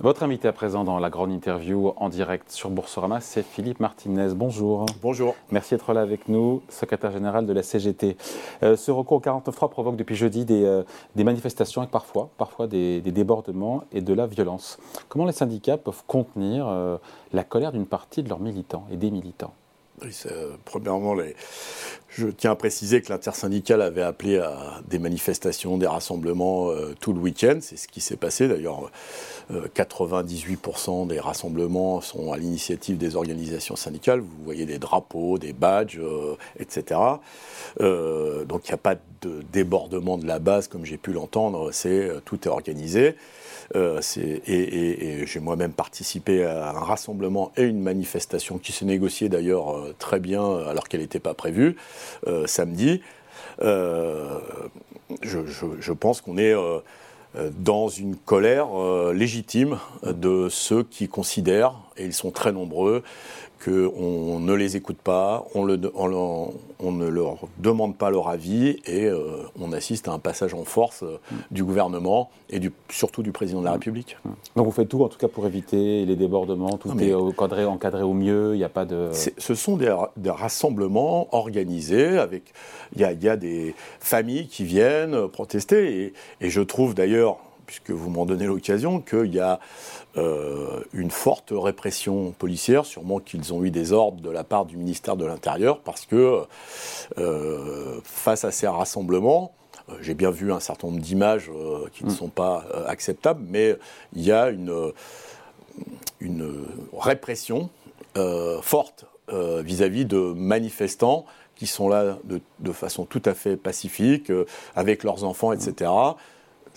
Votre invité à présent dans la grande interview en direct sur Boursorama, c'est Philippe Martinez. Bonjour. Bonjour. Merci d'être là avec nous, secrétaire général de la CGT. Euh, ce recours au 49.3 provoque depuis jeudi des, euh, des manifestations et parfois, parfois des, des, débordements et de la violence. Comment les syndicats peuvent contenir euh, la colère d'une partie de leurs militants et des militants? Oui, premièrement, je tiens à préciser que l'intersyndicale avait appelé à des manifestations, des rassemblements euh, tout le week-end. C'est ce qui s'est passé. D'ailleurs, euh, 98% des rassemblements sont à l'initiative des organisations syndicales. Vous voyez des drapeaux, des badges, euh, etc. donc il n'y a pas de débordement de la base, comme j'ai pu l'entendre. Tout est organisé. Euh, et, j'ai moi-même participé à un rassemblement et une manifestation qui s'est négociée d'ailleurs euh, très bien alors qu'elle n'était pas prévue euh, samedi. Je, pense qu'on est dans une colère légitime de ceux qui considèrent, et ils sont très nombreux, qu'on ne les écoute pas, on, ne leur demande pas leur avis et euh, on assiste à un passage en force euh, du gouvernement et surtout du président de la République. Donc vous faites tout en tout cas pour éviter les débordements, tout est encadré, encadré, au mieux, il n'y a pas de... Ce sont des, rassemblements organisés, avec il y, a, des familles qui viennent protester et je trouve d'ailleurs puisque vous m'en donnez l'occasion, qu'il y a euh, une forte répression policière, sûrement qu'ils ont eu des ordres de la part du ministère de l'Intérieur, parce que euh, face à ces rassemblements, euh, j'ai bien vu un certain nombre d'images qui ne mm. sont pas acceptables, mais il y a une, une répression forte vis-à-vis de manifestants qui sont là de, de, façon tout à fait pacifique, avec leurs enfants, etc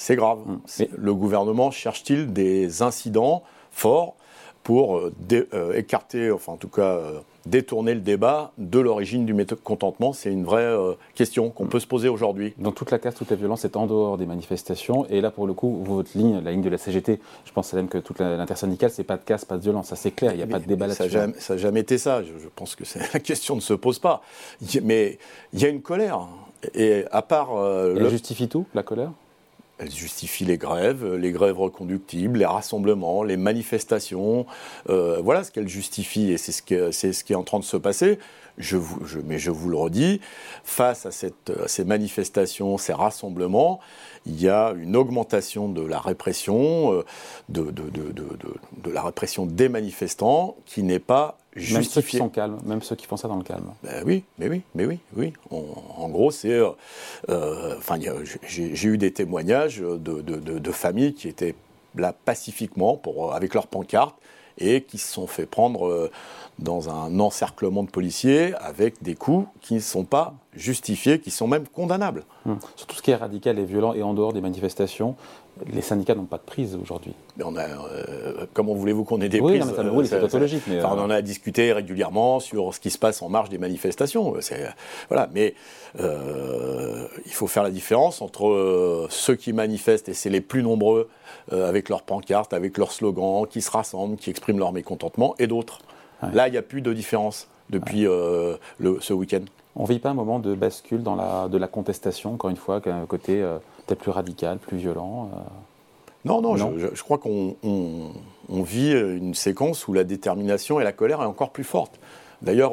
c'est grave. Mm. Le gouvernement cherche-t-il des incidents forts pour euh, euh, écarter, enfin en tout cas euh, détourner le débat de l'origine du mécontentement C'est une vraie question qu'on mm. peut se poser aujourd'hui. Donc toute la casse, toute la violence est en dehors des manifestations. Et là, pour le coup, votre ligne, la ligne de la CGT, je pense même que toute l'intersyndicale, c'est pas de casse, pas de violence. Ça, c'est clair, il n'y a pas de débat là-dessus. Ça n'a jamais, été ça. Je, pense que la question ne se pose pas. Mais il y a une colère. Et à part. Elle justifie tout, la colère? Elle justifie les grèves, les grèves reconductibles, les rassemblements, les manifestations. Euh, voilà ce qu'elle justifie et c'est ce, qui, est en train de se passer. Mais je vous le redis, face à, ces manifestations, ces rassemblements, il y a une augmentation de la répression, euh, de, la répression des manifestants qui n'est pas justifiée. Même ceux qui sont calmes, même ceux qui font ça dans le calme. Ben oui, mais oui, mais oui, oui. en gros, c'est, euh, euh, j'ai eu des témoignages de, familles qui étaient là pacifiquement pour, avec leurs pancartes et qui se sont fait prendre dans un encerclement de policiers avec des coups qui ne sont pas justifiés, qui sont même condamnables. Hum. Sur tout ce qui est radical et violent et en dehors des manifestations, les syndicats n'ont pas de prise aujourd'hui. On a, euh, comment voulez-vous qu'on ait des oui, prises oui, c'est tautologique. Mais On euh, en a discuté régulièrement sur ce qui se passe en marge des manifestations. Voilà, mais euh, il faut faire la différence entre ceux qui manifestent, et c'est les plus nombreux, avec leurs pancartes, avec leurs slogans, qui se rassemblent, qui expriment leur mécontentement, et d'autres. Là, il n'y a plus de différence depuis euh, le, ce week-end. On ne vit pas un moment de bascule dans la, de la contestation, encore une fois, qu'un côté euh, peut-être plus radical, plus violent euh Non, non, Je, crois qu'on on, vit une séquence où la détermination et la colère est encore plus forte. D'ailleurs,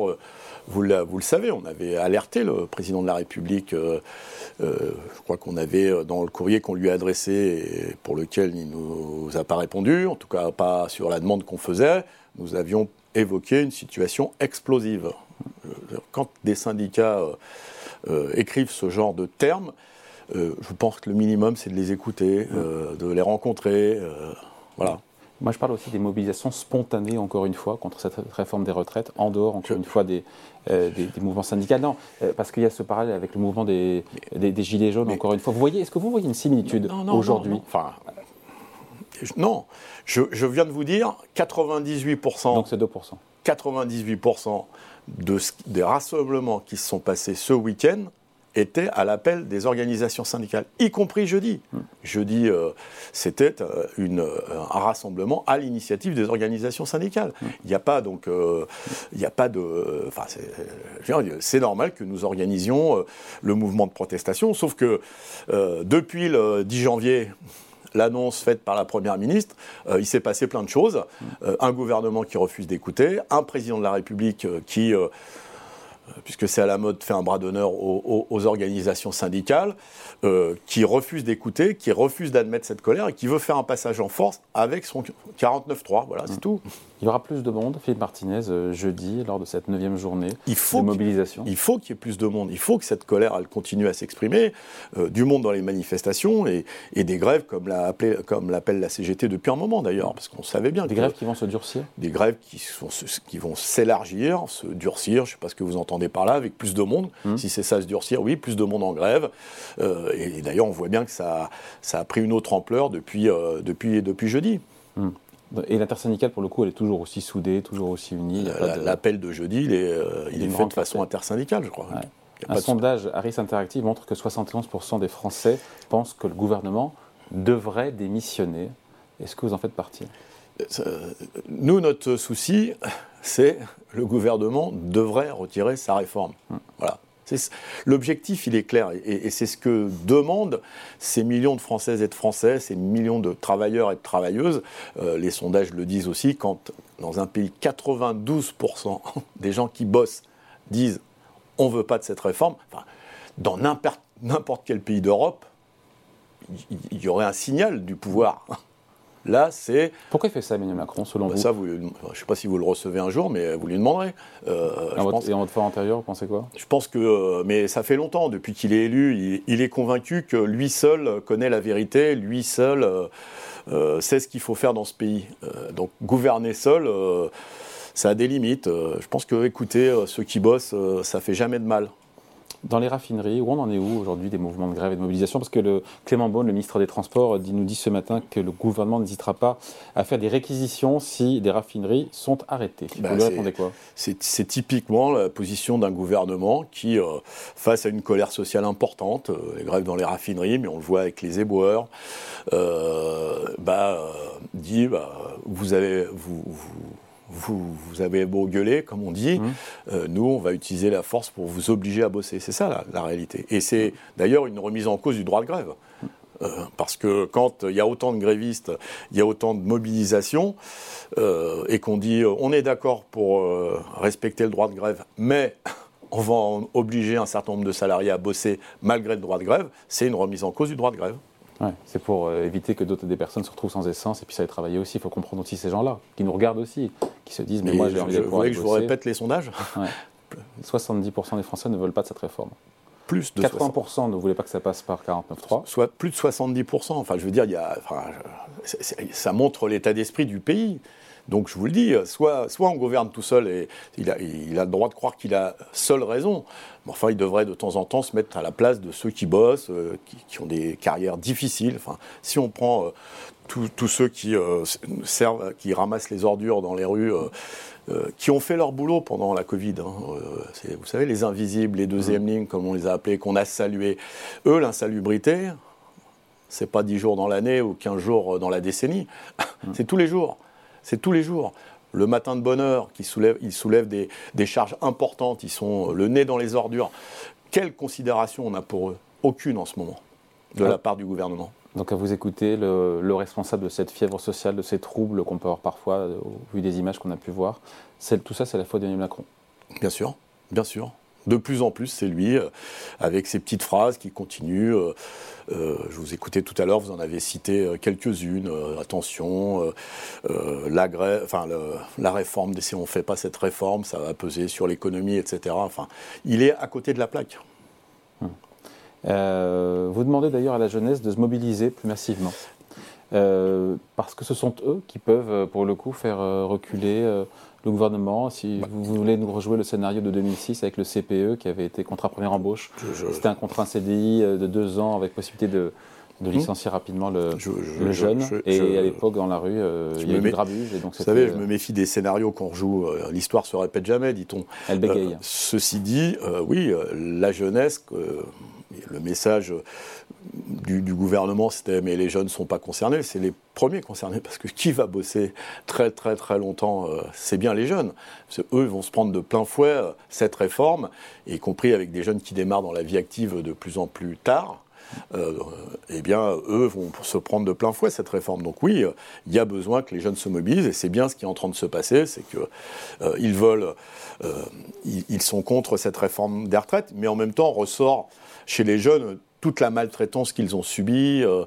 vous, vous, le savez, on avait alerté le président de la République, je crois qu'on avait, dans le courrier qu'on lui a adressé, et pour lequel il ne nous a pas répondu, en tout cas pas sur la demande qu'on faisait, nous avions évoquer une situation explosive. Quand des syndicats euh, euh, écrivent ce genre de termes, euh, je pense que le minimum, c'est de les écouter, de les rencontrer. voilà. Moi, je parle aussi des mobilisations spontanées, encore une fois, contre cette réforme des retraites, en dehors, encore une fois, des, des, mouvements syndicaux. Non, parce qu'il y a ce parallèle avec le mouvement des, des Gilets jaunes, encore une fois. Vous voyez, est-ce que vous voyez une similitude aujourd'hui Enfin, non, je, viens de vous dire 98%. Donc c'est 2%. 98% de, des rassemblements qui se sont passés ce week-end étaient à l'appel des organisations syndicales, y compris jeudi. Hmm. Jeudi, euh, c'était euh, euh, un rassemblement à l'initiative des organisations syndicales. Hmm. Il n'y a pas donc, il a pas de, enfin, c'est normal que nous organisions le mouvement de protestation, sauf que depuis le 10 janvier, l'annonce faite par la Première ministre, il s'est passé plein de choses. un gouvernement qui refuse d'écouter, un président de la République qui puisque c'est à la mode, fait un bras d'honneur aux, organisations syndicales, euh, qui refuse d'écouter, qui refuse d'admettre cette colère et qui veut faire un passage en force avec son 49-3. Voilà, c'est mmh. tout. Il y aura plus de monde, Philippe Martinez, euh, jeudi, lors de cette neuvième journée de mobilisation. Il faut qu'il y ait plus de monde. Il faut que cette colère, elle continue à s'exprimer. Euh, du monde dans les manifestations et, des grèves, comme l'appelle la CGT depuis un moment d'ailleurs, parce qu'on savait bien. Des grèves qui vont se durcir Des grèves qui, sont, qui vont s'élargir, se durcir. Je ne sais pas ce que vous entendez par là, avec plus de monde. Mmh. Si c'est ça, se durcir, oui, plus de monde en grève. Euh, et, d'ailleurs, on voit bien que ça, ça, a pris une autre ampleur depuis, depuis, depuis jeudi. Mmh. Et l'intersyndicale, pour le coup, elle est toujours aussi soudée, toujours aussi unie. L'appel de... jeudi, il est, euh, il est fait de façon intersyndicale, je crois. Un sondage Harris Interactive montre que 71% des Français pensent que le gouvernement devrait démissionner. Est-ce que vous en faites partie? Euh, Nous, notre souci, c'est le gouvernement devrait retirer sa réforme. Hum. Voilà. L'objectif, il est clair, et, c'est ce que demandent ces millions de Françaises et de Français, ces millions de travailleurs et de travailleuses. Euh, les sondages le disent aussi, quand dans un pays, 92% des gens qui bossent disent on ne veut pas de cette réforme, dans n'importe quel pays d'Europe, il y aurait un signal du pouvoir Là, c'est. Pourquoi il fait ça, Emmanuel Macron, selon bah, vous Ça, je ne sais pas si vous le recevez un jour, mais vous lui demanderez. Euh, et en votre fois antérieure, vous pensez quoi? Je pense que. Euh, mais ça fait longtemps, depuis qu'il est élu, il, est convaincu que lui seul connaît la vérité, lui seul euh, sait ce qu'il faut faire dans ce pays. donc, gouverner seul, ça a des limites. je pense que écouter ceux qui bossent, ça fait jamais de mal dans les raffineries, où on en est où aujourd'hui des mouvements de grève et de mobilisation Parce que le Clément Beaune, le ministre des Transports, nous dit ce matin que le gouvernement n'hésitera pas à faire des réquisitions si des raffineries sont arrêtées. Vous bah, lui répondez quoi C'est typiquement la position d'un gouvernement qui, euh, face à une colère sociale importante, euh, les grèves dans les raffineries, mais on le voit avec les éboueurs, euh, bah, dit bah, vous avez vous, vous vous, avez beau gueuler, comme on dit, mmh. euh, nous, on va utiliser la force pour vous obliger à bosser. C'est ça la, réalité. Et c'est d'ailleurs une remise en cause du droit de grève. Euh, parce que quand il y a autant de grévistes, il y a autant de mobilisation, euh, et qu'on dit on est d'accord pour respecter le droit de grève, mais on va obliger un certain nombre de salariés à bosser malgré le droit de grève, c'est une remise en cause du droit de grève c'est pour euh, éviter que d'autres des personnes se retrouvent sans essence et puis ça aller travailler aussi. Il faut comprendre aussi ces gens-là, qui nous regardent aussi, qui se disent Mais, moi j'ai envie de Vous voulez que je vous répète les sondages 70% des Français ne veulent pas de cette réforme. Plus de 80% ne voulaient pas que ça passe par 49.3. Soit plus de 70%. Enfin, je veux dire, il y a, ça montre l'état d'esprit du pays. Donc je vous le dis, soit, soit on gouverne tout seul et il a, il a le droit de croire qu'il a seul raison, mais enfin il devrait de temps en temps se mettre à la place de ceux qui bossent, euh, qui, ont des carrières difficiles. Enfin, si on prend euh, tous ceux qui, euh, servent, qui ramassent les ordures dans les rues, qui ont fait leur boulot pendant la Covid, hein, vous savez, les invisibles, les deuxièmes mmh. lignes, comme on les a appelés, qu'on a salués, eux, l'insalubrité, c'est pas 10 jours dans l'année ou 15 jours dans la décennie, mmh. c'est tous les jours. C'est tous les jours. Le matin de bonne heure, ils soulèvent des, charges importantes, ils sont le nez dans les ordures. Quelle considération on a pour eux? Aucune en ce moment, de la part du gouvernement. Donc à vous écouter, le, responsable de cette fièvre sociale, de ces troubles qu'on peut avoir parfois, euh, au vu des images qu'on a pu voir, tout ça c'est la faute d'Emmanuel Macron Bien sûr, bien sûr de plus en plus, c'est lui, euh, avec ses petites phrases qui continuent. Euh, euh, je vous écoutais tout à l'heure, vous en avez cité quelques-unes. attention, la, enfin, réforme, si on ne fait pas cette réforme, ça va peser sur l'économie, etc. Enfin, il est à côté de la plaque. Hum. vous demandez d'ailleurs à la jeunesse de se mobiliser plus massivement. parce que ce sont eux qui peuvent, pour le coup, faire reculer le gouvernement, si bah. vous voulez nous rejouer le scénario de 2006 avec le CPE qui avait été contrat première embauche. C'était un contrat CDI euh, de deux ans avec possibilité de, de hmm. licencier rapidement le, le jeune. et à l'époque, dans la rue, euh, il y avait du grabuge. Et donc vous savez, je me méfie des scénarios qu'on rejoue. Euh, l'histoire se répète jamais, dit-on. Elle bégaye. ceci dit, oui, la jeunesse, le message du, gouvernement, c'était mais les jeunes ne sont pas concernés, c'est les premiers concernés, parce que qui va bosser très très très longtemps, euh, c'est bien les jeunes. Parce eux vont se prendre de plein fouet euh, cette réforme, y compris avec des jeunes qui démarrent dans la vie active de plus en plus tard. eh bien, eux vont se prendre de plein fouet cette réforme. Donc oui, il y a besoin que les jeunes se mobilisent, et c'est bien ce qui est en train de se passer, c'est qu'ils veulent, ils sont contre cette réforme des retraites, mais en même temps ressort chez les jeunes toute la maltraitance qu'ils ont subie. Euh,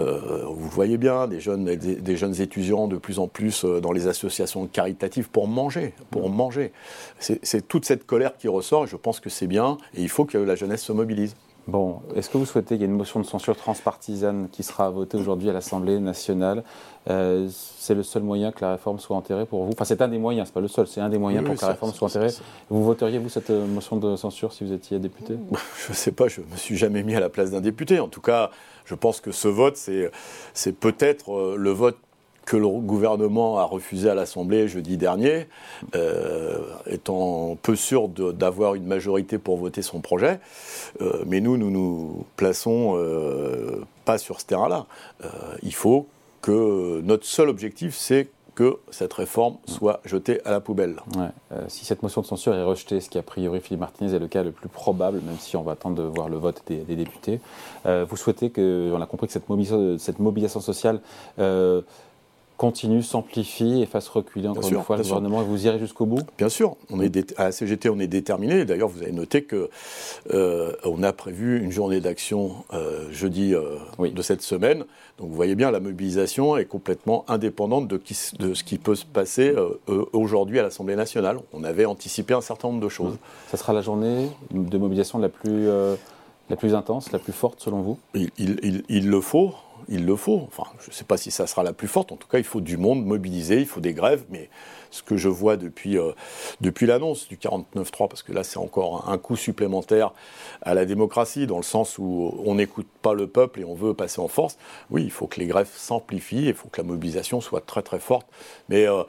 euh, vous voyez bien, des jeunes, des, jeunes étudiants de plus en plus euh, dans les associations caritatives pour manger, pour manger. C'est toute cette colère qui ressort et je pense que c'est bien et il faut que la jeunesse se mobilise. Bon, est-ce que vous souhaitez qu'il y ait une motion de censure transpartisane qui sera votée aujourd'hui à l'Assemblée nationale euh, C'est le seul moyen que la réforme soit enterrée pour vous Enfin, c'est un des moyens, c'est pas le seul, c'est un des moyens pour que la réforme soit enterrée. Vous voteriez, vous, cette euh, motion de censure si vous étiez député? Je ne sais pas, je ne me suis jamais mis à la place d'un député. En tout cas, je pense que ce vote, c'est peut-être euh, le vote que le gouvernement a refusé à l'Assemblée jeudi dernier, euh, étant peu sûr d'avoir une majorité pour voter son projet. Euh, mais nous, nous nous plaçons euh, pas sur ce terrain-là. il faut que notre seul objectif, c'est que cette réforme soit jetée à la poubelle. si cette motion de censure est rejetée, ce qui a priori Philippe Martinez est le cas le plus probable, même si on va attendre de voir le vote des, députés, vous souhaitez que, on a compris que cette mobilisation, cette mobilisation sociale continue, s'amplifie et fasse reculer encore une fois le gouvernement et vous irez jusqu'au bout? Bien sûr. On est à la CGT, on est déterminé. D'ailleurs, vous avez noté qu'on euh, a prévu une journée d'action euh, jeudi euh, de cette semaine. Donc vous voyez bien, la mobilisation est complètement indépendante de, de ce qui peut se passer aujourd'hui à l'Assemblée nationale. On avait anticipé un certain nombre de choses. Ça sera la journée de mobilisation la plus, la plus intense, la plus forte selon vous? Il le faut il le faut. Enfin, je ne sais pas si ça sera la plus forte. En tout cas, il faut du monde mobilisé, il faut des grèves. Mais ce que je vois depuis, euh, depuis l'annonce du 49-3, parce que là, c'est encore un coup supplémentaire à la démocratie, dans le sens où on n'écoute pas le peuple et on veut passer en force. Oui, il faut que les grèves s'amplifient, il faut que la mobilisation soit très très forte. Mais euh,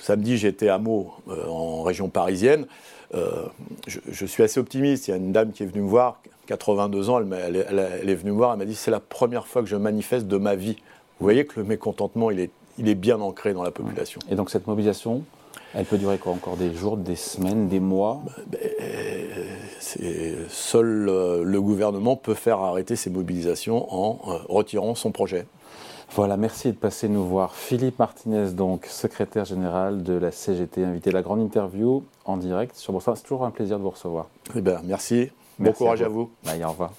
samedi, j'étais à Meaux, euh, en région parisienne. Je, je, suis assez optimiste. Il y a une dame qui est venue me voir, 82 ans, elle, est venue me voir, elle m'a dit c'est la première fois que je manifeste de ma vie. Vous voyez que le mécontentement, il est, il est bien ancré dans la population. Et donc cette mobilisation, elle peut durer quoi Encore? Des jours, des semaines, des mois? Ben, Seul euh, le gouvernement peut faire arrêter ces mobilisations en euh, retirant son projet. Voilà, merci de passer nous voir. Philippe Martinez, donc secrétaire général de la CGT, invité à la grande interview en direct sur Bonsoir. C'est toujours un plaisir de vous recevoir. Eh bien, merci. Bon courage à vous. au revoir.